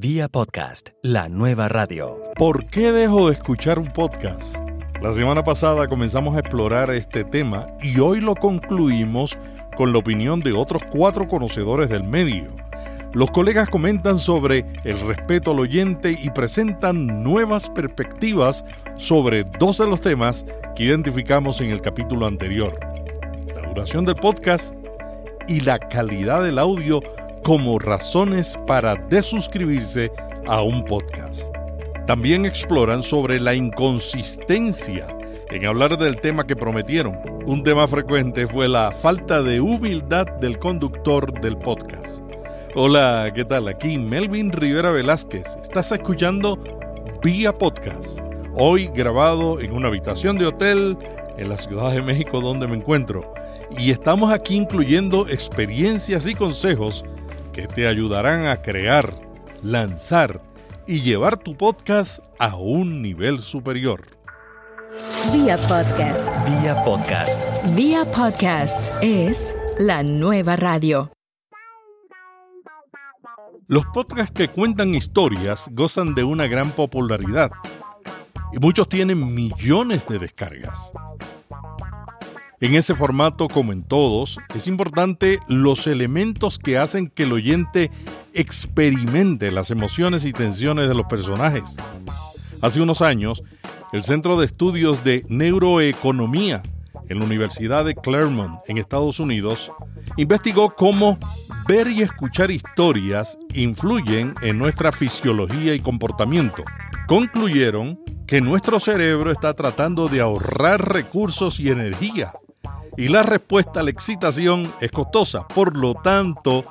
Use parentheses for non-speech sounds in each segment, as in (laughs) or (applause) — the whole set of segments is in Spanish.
Vía podcast, la nueva radio. ¿Por qué dejo de escuchar un podcast? La semana pasada comenzamos a explorar este tema y hoy lo concluimos con la opinión de otros cuatro conocedores del medio. Los colegas comentan sobre el respeto al oyente y presentan nuevas perspectivas sobre dos de los temas que identificamos en el capítulo anterior. La duración del podcast y la calidad del audio como razones para desuscribirse a un podcast. También exploran sobre la inconsistencia en hablar del tema que prometieron. Un tema frecuente fue la falta de humildad del conductor del podcast. Hola, ¿qué tal? Aquí Melvin Rivera Velázquez. Estás escuchando Vía Podcast. Hoy grabado en una habitación de hotel en la Ciudad de México donde me encuentro. Y estamos aquí incluyendo experiencias y consejos que te ayudarán a crear, lanzar y llevar tu podcast a un nivel superior. Vía podcast. Vía podcast. Vía podcast es la nueva radio. Los podcasts que cuentan historias gozan de una gran popularidad y muchos tienen millones de descargas. En ese formato, como en todos, es importante los elementos que hacen que el oyente experimente las emociones y tensiones de los personajes. Hace unos años, el Centro de Estudios de Neuroeconomía en la Universidad de Claremont, en Estados Unidos, investigó cómo ver y escuchar historias influyen en nuestra fisiología y comportamiento. Concluyeron que nuestro cerebro está tratando de ahorrar recursos y energía y la respuesta a la excitación es costosa. Por lo tanto,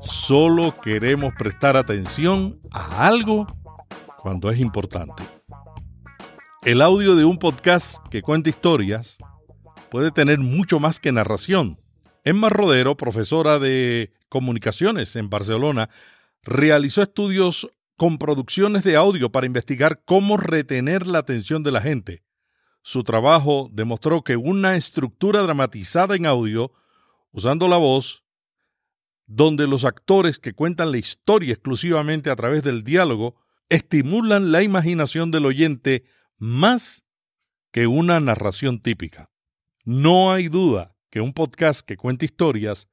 solo queremos prestar atención a algo cuando es importante. El audio de un podcast que cuenta historias puede tener mucho más que narración. Emma Rodero, profesora de comunicaciones en Barcelona, realizó estudios con producciones de audio para investigar cómo retener la atención de la gente. Su trabajo demostró que una estructura dramatizada en audio, usando la voz, donde los actores que cuentan la historia exclusivamente a través del diálogo, estimulan la imaginación del oyente más que una narración típica. No hay duda que un podcast que cuenta historias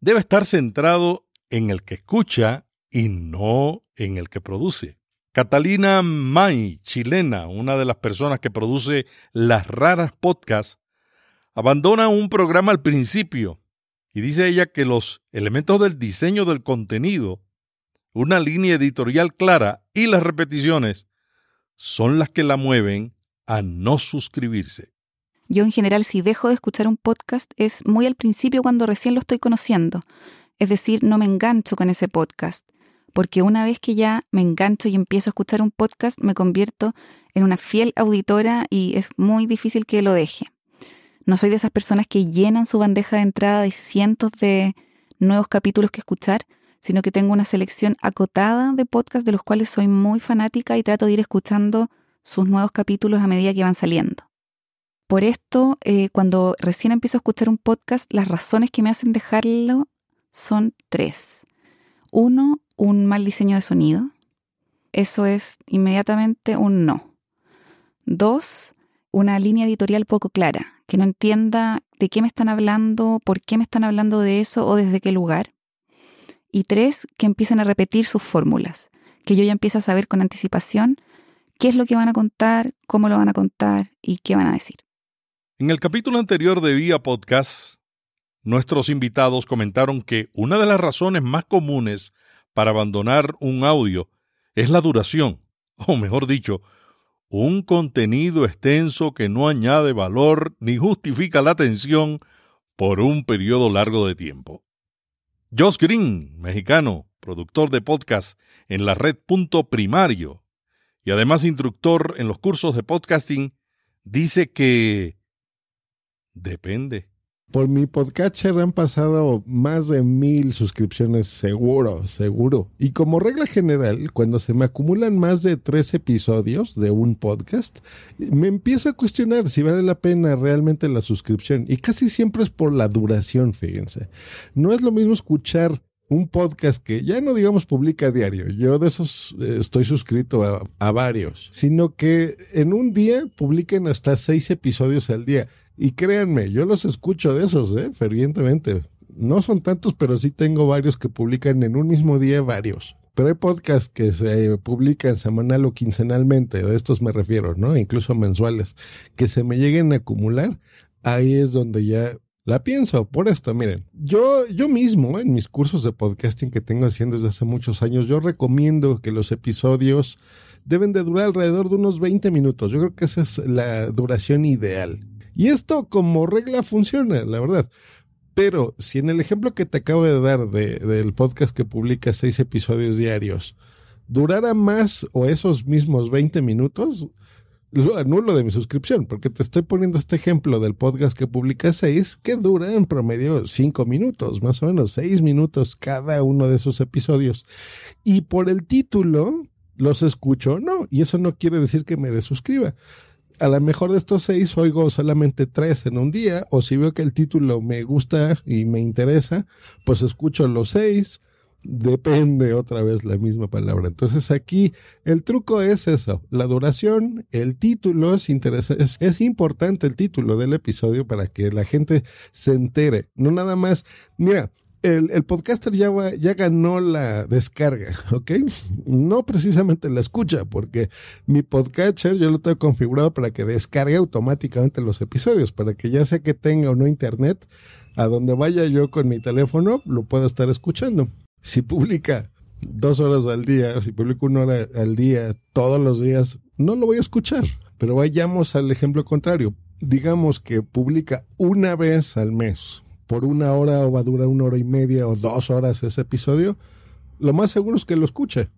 debe estar centrado en el que escucha y no en el que produce. Catalina May, chilena, una de las personas que produce las raras podcasts, abandona un programa al principio y dice ella que los elementos del diseño del contenido, una línea editorial clara y las repeticiones son las que la mueven a no suscribirse. Yo en general si dejo de escuchar un podcast es muy al principio cuando recién lo estoy conociendo. Es decir, no me engancho con ese podcast porque una vez que ya me engancho y empiezo a escuchar un podcast, me convierto en una fiel auditora y es muy difícil que lo deje. No soy de esas personas que llenan su bandeja de entrada de cientos de nuevos capítulos que escuchar, sino que tengo una selección acotada de podcasts de los cuales soy muy fanática y trato de ir escuchando sus nuevos capítulos a medida que van saliendo. Por esto, eh, cuando recién empiezo a escuchar un podcast, las razones que me hacen dejarlo son tres. Uno, un mal diseño de sonido. Eso es inmediatamente un no. Dos, una línea editorial poco clara, que no entienda de qué me están hablando, por qué me están hablando de eso o desde qué lugar. Y tres, que empiecen a repetir sus fórmulas, que yo ya empiece a saber con anticipación qué es lo que van a contar, cómo lo van a contar y qué van a decir. En el capítulo anterior de Vía Podcast, nuestros invitados comentaron que una de las razones más comunes para abandonar un audio es la duración, o mejor dicho, un contenido extenso que no añade valor ni justifica la atención por un periodo largo de tiempo. Josh Green, mexicano, productor de podcast en la red Punto Primario y además instructor en los cursos de podcasting, dice que depende. Por mi podcatcher han pasado más de mil suscripciones seguro, seguro. Y como regla general, cuando se me acumulan más de tres episodios de un podcast, me empiezo a cuestionar si vale la pena realmente la suscripción. Y casi siempre es por la duración, fíjense. No es lo mismo escuchar un podcast que ya no digamos publica diario, yo de esos eh, estoy suscrito a, a, varios, sino que en un día publiquen hasta seis episodios al día. Y créanme, yo los escucho de esos, ¿eh? fervientemente. No son tantos, pero sí tengo varios que publican en un mismo día varios. Pero hay podcasts que se publican semanal o quincenalmente, de estos me refiero, ¿no? Incluso mensuales, que se me lleguen a acumular. Ahí es donde ya la pienso por esto, miren, yo, yo mismo en mis cursos de podcasting que tengo haciendo desde hace muchos años, yo recomiendo que los episodios deben de durar alrededor de unos 20 minutos. Yo creo que esa es la duración ideal. Y esto como regla funciona, la verdad. Pero si en el ejemplo que te acabo de dar de, del podcast que publica seis episodios diarios, durara más o esos mismos 20 minutos, lo anulo de mi suscripción, porque te estoy poniendo este ejemplo del podcast que publica seis, que dura en promedio cinco minutos, más o menos seis minutos cada uno de esos episodios. Y por el título, los escucho no, y eso no quiere decir que me desuscriba. A lo mejor de estos seis oigo solamente tres en un día, o si veo que el título me gusta y me interesa, pues escucho los seis, Depende otra vez la misma palabra. Entonces aquí el truco es eso, la duración, el título es, es, es, importante el título del episodio para que la gente se entere. No nada más, mira, el, el podcaster ya, ya ganó la descarga, ¿ok? No precisamente la escucha, porque mi podcatcher yo lo tengo configurado para que descargue automáticamente los episodios, para que ya sea que tenga o no internet, a donde vaya yo con mi teléfono, lo pueda estar escuchando si publica dos horas al día, si publica una hora al día, todos los días, no lo voy a escuchar. Pero vayamos al ejemplo contrario. Digamos que publica una vez al mes, por una hora o va a durar una hora y media o dos horas ese episodio, lo más seguro es que lo escuche.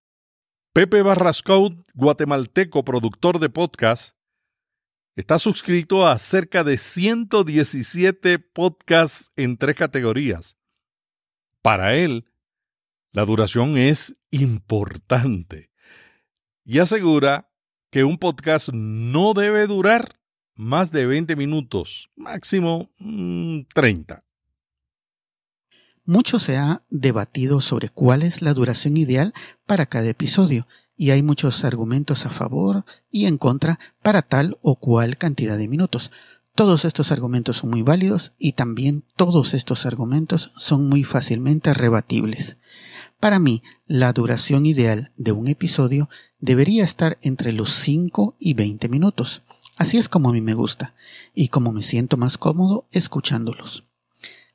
Pepe Barrascout, guatemalteco, productor de podcast, está suscrito a cerca de 117 podcasts en tres categorías. Para él, la duración es importante y asegura que un podcast no debe durar más de 20 minutos, máximo 30. Mucho se ha debatido sobre cuál es la duración ideal para cada episodio y hay muchos argumentos a favor y en contra para tal o cual cantidad de minutos. Todos estos argumentos son muy válidos y también todos estos argumentos son muy fácilmente rebatibles. Para mí, la duración ideal de un episodio debería estar entre los 5 y 20 minutos. Así es como a mí me gusta, y como me siento más cómodo escuchándolos.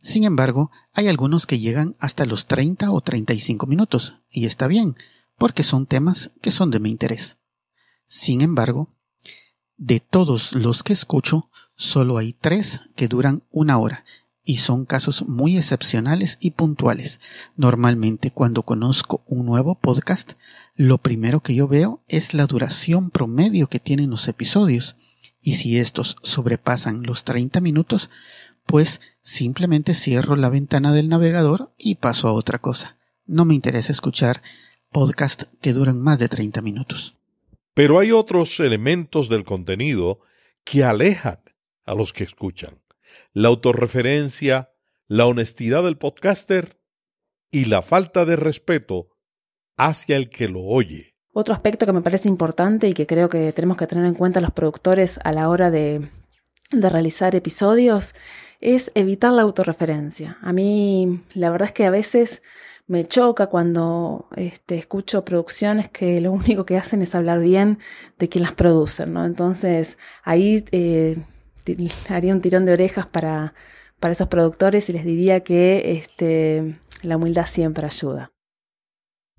Sin embargo, hay algunos que llegan hasta los 30 o 35 minutos, y está bien, porque son temas que son de mi interés. Sin embargo, de todos los que escucho, solo hay tres que duran una hora, y son casos muy excepcionales y puntuales. Normalmente cuando conozco un nuevo podcast, lo primero que yo veo es la duración promedio que tienen los episodios y si estos sobrepasan los 30 minutos, pues simplemente cierro la ventana del navegador y paso a otra cosa. No me interesa escuchar podcasts que duran más de 30 minutos. Pero hay otros elementos del contenido que alejan a los que escuchan la autorreferencia, la honestidad del podcaster y la falta de respeto hacia el que lo oye. Otro aspecto que me parece importante y que creo que tenemos que tener en cuenta los productores a la hora de, de realizar episodios es evitar la autorreferencia. A mí la verdad es que a veces me choca cuando este, escucho producciones que lo único que hacen es hablar bien de quien las produce, ¿no? Entonces ahí eh, haría un tirón de orejas para, para esos productores y les diría que este, la humildad siempre ayuda.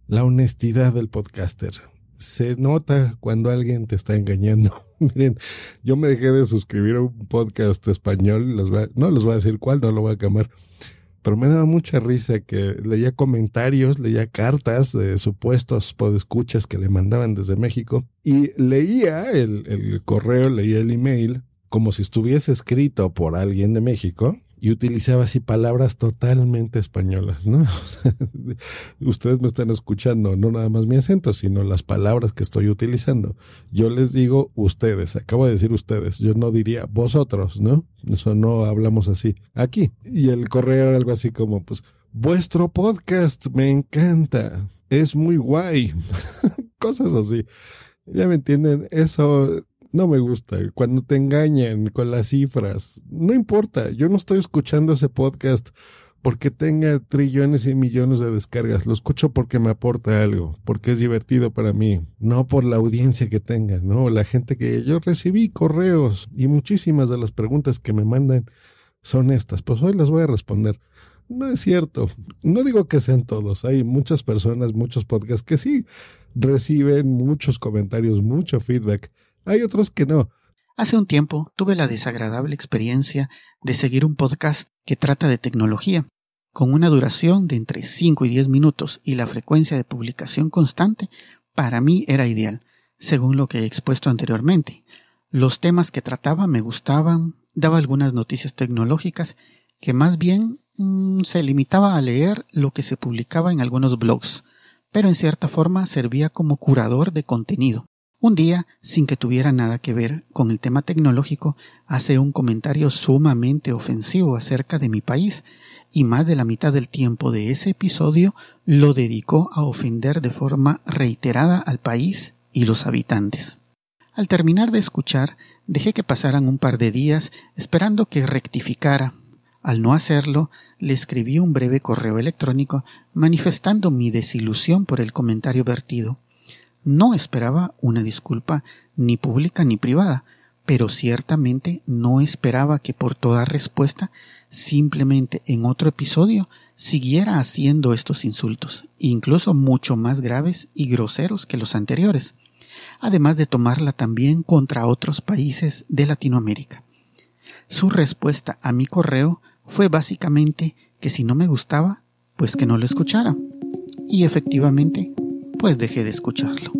La honestidad del podcaster. Se nota cuando alguien te está engañando. (laughs) Miren, yo me dejé de suscribir a un podcast español, no les voy a decir cuál, no lo voy a cambiar, pero me daba mucha risa que leía comentarios, leía cartas de supuestos podescuchas que le mandaban desde México y leía el, el correo, leía el email como si estuviese escrito por alguien de México y utilizaba así palabras totalmente españolas, ¿no? (laughs) ustedes me están escuchando, no nada más mi acento, sino las palabras que estoy utilizando. Yo les digo ustedes, acabo de decir ustedes, yo no diría vosotros, ¿no? Eso no hablamos así. Aquí. Y el correo era algo así como, pues, vuestro podcast me encanta, es muy guay, (laughs) cosas así. Ya me entienden, eso no me gusta. Cuando te engañan con las cifras, no importa, yo no estoy escuchando ese podcast porque tenga trillones y millones de descargas. Lo escucho porque me aporta algo, porque es divertido para mí, no por la audiencia que tenga, ¿no? La gente que yo recibí correos y muchísimas de las preguntas que me mandan son estas. Pues hoy las voy a responder. No es cierto. No digo que sean todos. Hay muchas personas, muchos podcasts que sí reciben muchos comentarios, mucho feedback. Hay otros que no. Hace un tiempo tuve la desagradable experiencia de seguir un podcast que trata de tecnología, con una duración de entre 5 y 10 minutos y la frecuencia de publicación constante, para mí era ideal, según lo que he expuesto anteriormente. Los temas que trataba me gustaban, daba algunas noticias tecnológicas que más bien mm, se limitaba a leer lo que se publicaba en algunos blogs, pero en cierta forma servía como curador de contenido. Un día, sin que tuviera nada que ver con el tema tecnológico, hace un comentario sumamente ofensivo acerca de mi país, y más de la mitad del tiempo de ese episodio lo dedicó a ofender de forma reiterada al país y los habitantes. Al terminar de escuchar, dejé que pasaran un par de días esperando que rectificara. Al no hacerlo, le escribí un breve correo electrónico manifestando mi desilusión por el comentario vertido. No esperaba una disculpa ni pública ni privada, pero ciertamente no esperaba que por toda respuesta, simplemente en otro episodio, siguiera haciendo estos insultos, incluso mucho más graves y groseros que los anteriores además de tomarla también contra otros países de Latinoamérica. Su respuesta a mi correo fue básicamente que si no me gustaba, pues que no lo escuchara. Y efectivamente, pues dejé de escucharlo.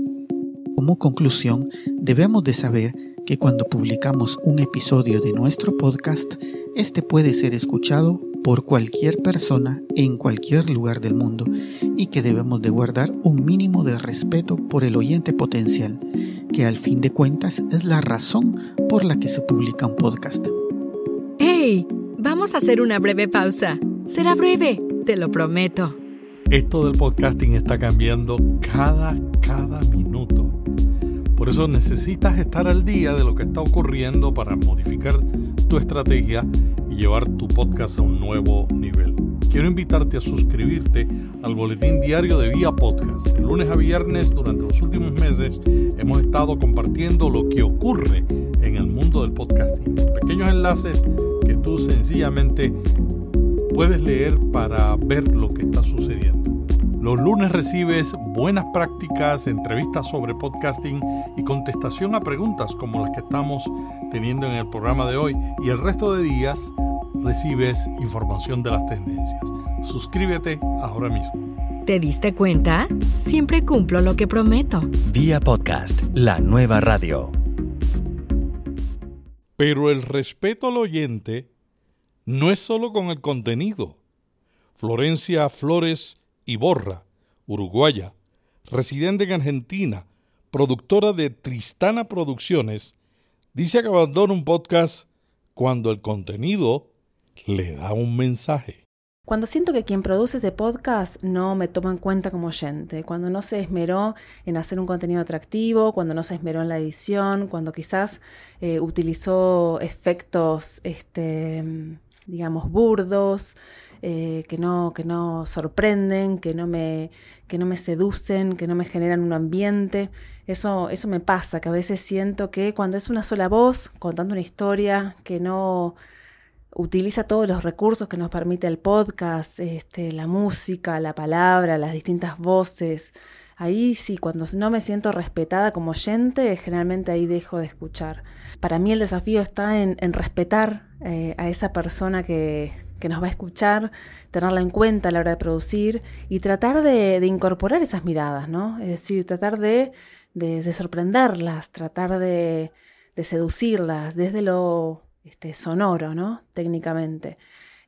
Como conclusión, debemos de saber que cuando publicamos un episodio de nuestro podcast, este puede ser escuchado por cualquier persona en cualquier lugar del mundo y que debemos de guardar un mínimo de respeto por el oyente potencial, que al fin de cuentas es la razón por la que se publica un podcast. ¡Hey! Vamos a hacer una breve pausa. Será breve, te lo prometo. Esto del podcasting está cambiando cada, cada minuto. Por eso necesitas estar al día de lo que está ocurriendo para modificar tu estrategia llevar tu podcast a un nuevo nivel. Quiero invitarte a suscribirte al boletín diario de Vía Podcast. De lunes a viernes durante los últimos meses hemos estado compartiendo lo que ocurre en el mundo del podcasting. Pequeños enlaces que tú sencillamente puedes leer para ver lo que está sucediendo. Los lunes recibes buenas prácticas, entrevistas sobre podcasting y contestación a preguntas como las que estamos teniendo en el programa de hoy. Y el resto de días recibes información de las tendencias. Suscríbete ahora mismo. ¿Te diste cuenta? Siempre cumplo lo que prometo. Vía podcast, la nueva radio. Pero el respeto al oyente no es solo con el contenido. Florencia Flores Iborra, uruguaya, residente en Argentina, productora de Tristana Producciones, dice que abandona un podcast cuando el contenido le da un mensaje. Cuando siento que quien produce ese podcast no me toma en cuenta como oyente, cuando no se esmeró en hacer un contenido atractivo, cuando no se esmeró en la edición, cuando quizás eh, utilizó efectos, este, digamos, burdos, eh, que, no, que no sorprenden, que no, me, que no me seducen, que no me generan un ambiente. Eso, eso me pasa, que a veces siento que cuando es una sola voz contando una historia, que no utiliza todos los recursos que nos permite el podcast, este, la música, la palabra, las distintas voces. Ahí sí, cuando no me siento respetada como oyente, generalmente ahí dejo de escuchar. Para mí el desafío está en, respetar eh, a esa persona que, que, nos va a escuchar, tenerla en cuenta a la hora de producir y tratar de, incorporar esas miradas, ¿no? Es decir, tratar de, de, sorprenderlas, tratar de, seducirlas desde lo este, sonoro, ¿no? Técnicamente.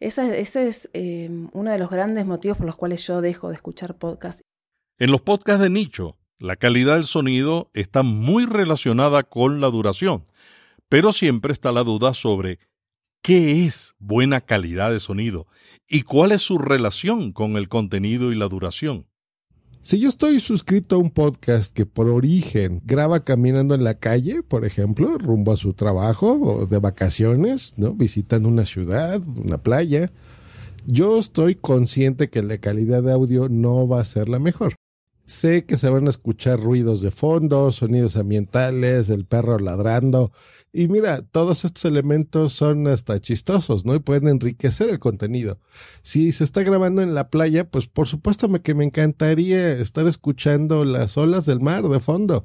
ese es eh, uno de los grandes motivos por los cuales yo dejo de escuchar podcasts. En los podcasts de nicho, la calidad del sonido está muy relacionada con la duración, pero siempre está la duda sobre qué es buena calidad de sonido ¿Y cuál es su relación con el contenido y la duración? Si yo estoy suscrito a un podcast que por origen graba caminando en la calle, por ejemplo, rumbo a su trabajo o de vacaciones, ¿no? Visitando una ciudad, una playa, yo estoy consciente que la calidad de audio no va a ser la mejor. Sé que se van a escuchar ruidos de fondo, sonidos ambientales, el perro ladrando. Y mira, todos estos elementos son hasta chistosos, ¿no? Y pueden enriquecer el contenido. Si se está grabando en la playa, pues por supuesto que me encantaría estar escuchando las olas del mar de fondo.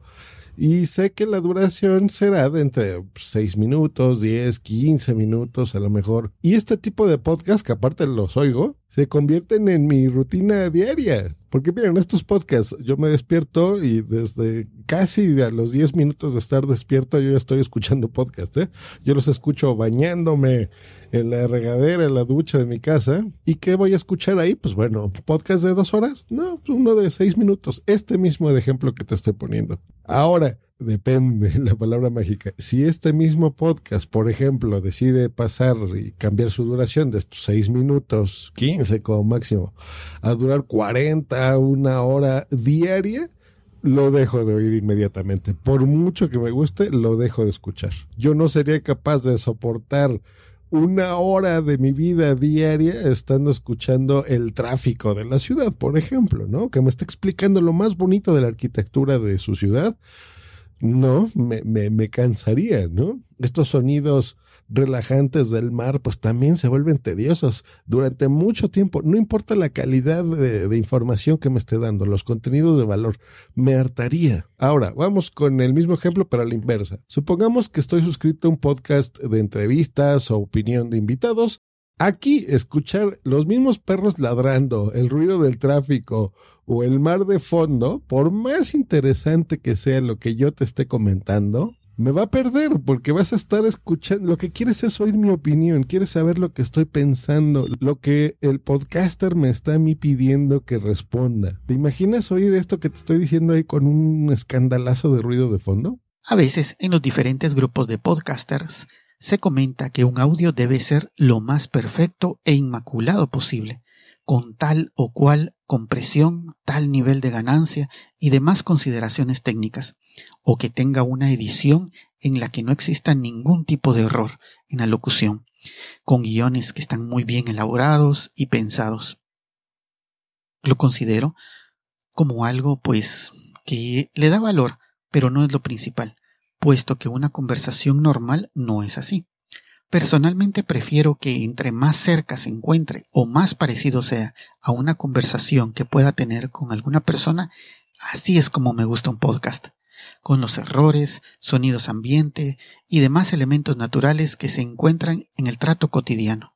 Y sé que la duración será de entre 6 minutos, 10, 15 minutos a lo mejor. Y este tipo de podcast, que aparte los oigo, se convierten en mi rutina diaria. Porque miren, estos podcasts, yo me despierto y desde casi a los 10 minutos de estar despierto yo ya estoy escuchando podcast. ¿eh? Yo los escucho bañándome en la regadera, en la ducha de mi casa. ¿Y qué voy a escuchar ahí? Pues bueno, podcast de dos horas. No, uno de seis minutos. Este mismo ejemplo que te estoy poniendo. Ahora, depende (laughs) la palabra mágica. Si este mismo podcast, por ejemplo, decide pasar y cambiar su duración de estos seis minutos, 15 como máximo, a durar 40, una hora diaria, lo dejo de oír inmediatamente. Por mucho que me guste, lo dejo de escuchar. Yo no sería capaz de soportar una hora de mi vida diaria estando escuchando el tráfico de la ciudad, por ejemplo, ¿no? Que me está explicando lo más bonito de la arquitectura de su ciudad no, me, me, me cansaría, ¿no? Estos sonidos relajantes del mar, pues también se vuelven tediosos durante mucho tiempo. No importa la calidad de, de, información que me esté dando, los contenidos de valor, me hartaría. Ahora, vamos con el mismo ejemplo, pero a la inversa. Supongamos que estoy suscrito a un podcast de entrevistas o opinión de invitados. Aquí, escuchar los mismos perros ladrando, el ruido del tráfico o el mar de fondo, por más interesante que sea lo que yo te esté comentando, me va a perder porque vas a estar escuchando. Lo que quieres es oír mi opinión, quieres saber lo que estoy pensando, lo que el podcaster me está a mí pidiendo que responda. ¿Te imaginas oír esto que te estoy diciendo ahí con un escandalazo de ruido de fondo? A veces en los diferentes grupos de podcasters se comenta que un audio debe ser lo más perfecto e inmaculado posible, con tal o cual compresión, tal nivel de ganancia y demás consideraciones técnicas, o que tenga una edición en la que no exista ningún tipo de error en la locución, con guiones que están muy bien elaborados y pensados. Lo considero como algo, pues, que le da valor, pero no es lo principal, puesto que una conversación normal no es así. Personalmente prefiero que entre más cerca se encuentre o más parecido sea a una conversación que pueda tener con alguna persona, así es como me gusta un podcast, con los errores, sonidos ambiente y demás elementos naturales que se encuentran en el trato cotidiano.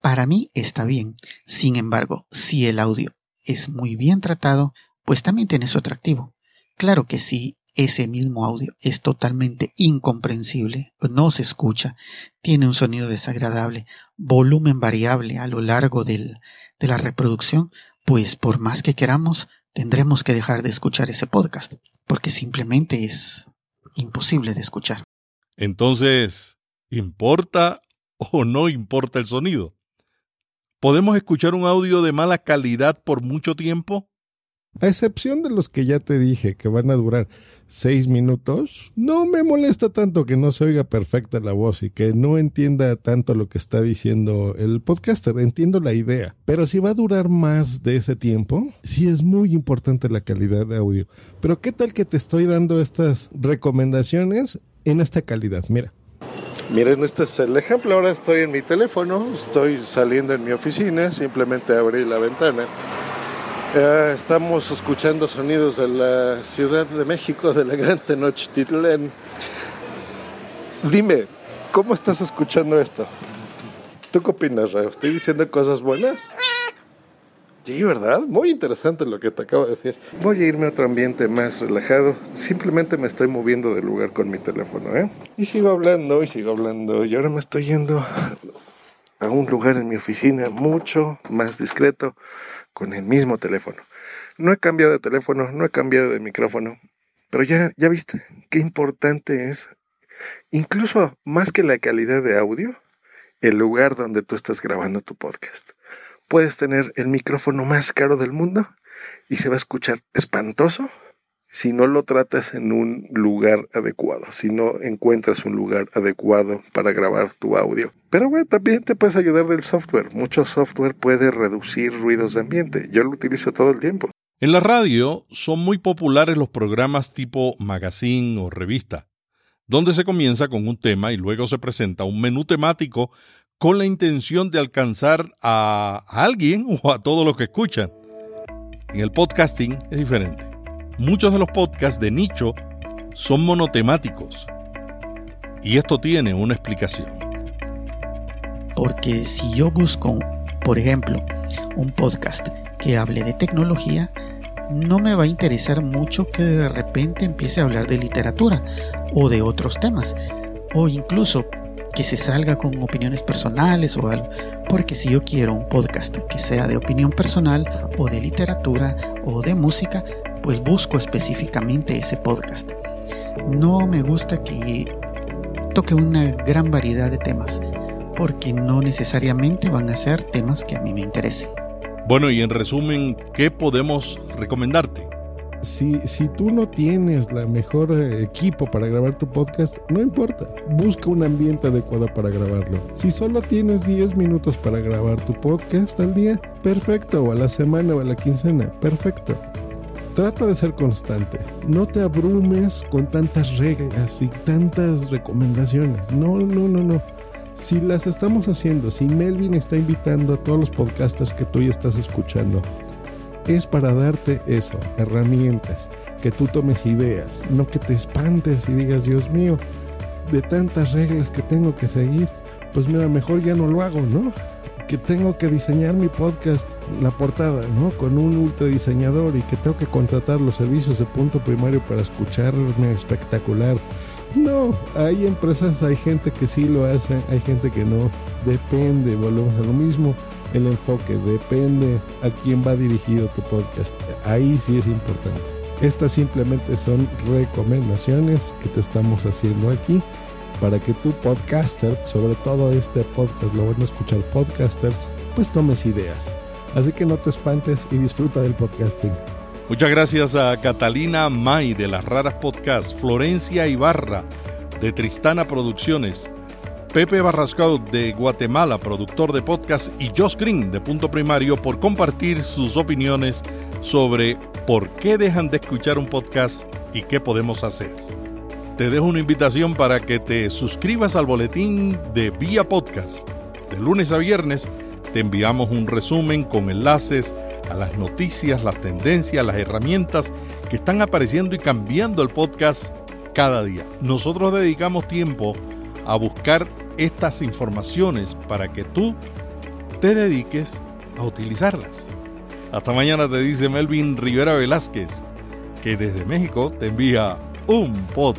Para mí está bien, sin embargo, si el audio es muy bien tratado, pues también tiene su atractivo. Claro que sí ese mismo audio es totalmente incomprensible, no se escucha, tiene un sonido desagradable, volumen variable a lo largo del, de la reproducción, pues por más que queramos, tendremos que dejar de escuchar ese podcast, porque simplemente es imposible de escuchar. Entonces, ¿importa o no importa el sonido? ¿Podemos escuchar un audio de mala calidad por mucho tiempo? A excepción de los que ya te dije que van a durar seis minutos, no me molesta tanto que no se oiga perfecta la voz y que no entienda tanto lo que está diciendo el podcaster. Entiendo la idea. Pero si va a durar más de ese tiempo, sí es muy importante la calidad de audio. Pero ¿qué tal que te estoy dando estas recomendaciones en esta calidad? Mira. Miren, este es el ejemplo. Ahora estoy en mi teléfono, estoy saliendo en mi oficina, simplemente abrí la ventana estamos escuchando sonidos de la Ciudad de México, de la Gran Tenochtitlán. Dime, ¿cómo estás escuchando esto? ¿Tú qué opinas, Rayo? ¿Estoy diciendo cosas buenas? Sí, ¿verdad? Muy interesante lo que te acabo de decir. Voy a irme a otro ambiente más relajado. Simplemente me estoy moviendo de lugar con mi teléfono, ¿eh? Y sigo hablando y sigo hablando. Y ahora me estoy yendo a un lugar en mi oficina mucho más discreto con el mismo teléfono. No he cambiado de teléfono, no he cambiado de micrófono, pero ya, ya viste qué importante es, incluso más que la calidad de audio, el lugar donde tú estás grabando tu podcast. Puedes tener el micrófono más caro del mundo y se va a escuchar espantoso si no lo tratas en un lugar adecuado, si no encuentras un lugar adecuado para grabar tu audio. Pero bueno, también te puedes ayudar del software. Mucho software puede reducir ruidos de ambiente. Yo lo utilizo todo el tiempo. En la radio son muy populares los programas tipo magazine o revista, donde se comienza con un tema y luego se presenta un menú temático con la intención de alcanzar a alguien (laughs) o a todos los que escuchan. En el podcasting es diferente. Muchos de los podcasts de nicho son monotemáticos. Y esto tiene una explicación. Porque si yo busco, por ejemplo, un podcast que hable de tecnología, no me va a interesar mucho que de repente empiece a hablar de literatura o de otros temas. O incluso que se salga con opiniones personales o algo. Porque si yo quiero un podcast que sea de opinión personal o de literatura o de música, pues busco específicamente ese podcast. No me gusta que toque una gran variedad de temas, porque no necesariamente van a ser temas que a mí me interesen. Bueno, y en resumen, ¿qué podemos recomendarte? Si, si tú no tienes la mejor eh, equipo para grabar tu podcast, no importa. Busca un ambiente adecuado para grabarlo. Si solo tienes 10 minutos para grabar tu podcast al día, perfecto. O a la semana o a la quincena, perfecto. Trata de ser constante. No te abrumes con tantas reglas y tantas recomendaciones. No, no, no, no. Si las estamos haciendo, si Melvin está invitando a todos los podcasters que tú ya estás escuchando es para darte eso, herramientas, que tú tomes ideas, no que te espantes y digas, Dios mío, de tantas reglas que tengo que seguir, pues mira, mejor ya no lo hago, ¿no? Que tengo que diseñar mi podcast, la portada, ¿no? Con un ultra diseñador y que tengo que contratar los servicios de punto primario para escucharme espectacular. No, hay empresas, hay gente que sí lo hace, hay gente que no. Depende, volvemos a lo mismo el enfoque, depende a quién va dirigido tu podcast. Ahí sí es importante. Estas simplemente son recomendaciones que te estamos haciendo aquí para que tu podcaster, sobre todo este podcast, lo van a escuchar podcasters, pues tomes ideas. Así que no te espantes y disfruta del podcasting. Muchas gracias a Catalina May de las Raras Podcasts, Florencia Ibarra de Tristana Producciones, Pepe Barrascado de Guatemala, productor de podcast, y Josh Green de Punto Primario por compartir sus opiniones sobre por qué dejan de escuchar un podcast y qué podemos hacer. Te dejo una invitación para que te suscribas al boletín de Vía Podcast. De lunes a viernes te enviamos un resumen con enlaces a las noticias, las tendencias, las herramientas que están apareciendo y cambiando el podcast cada día. Nosotros dedicamos tiempo a buscar estas informaciones para que tú te dediques a utilizarlas. Hasta mañana te dice Melvin Rivera Velázquez, que desde México te envía un pod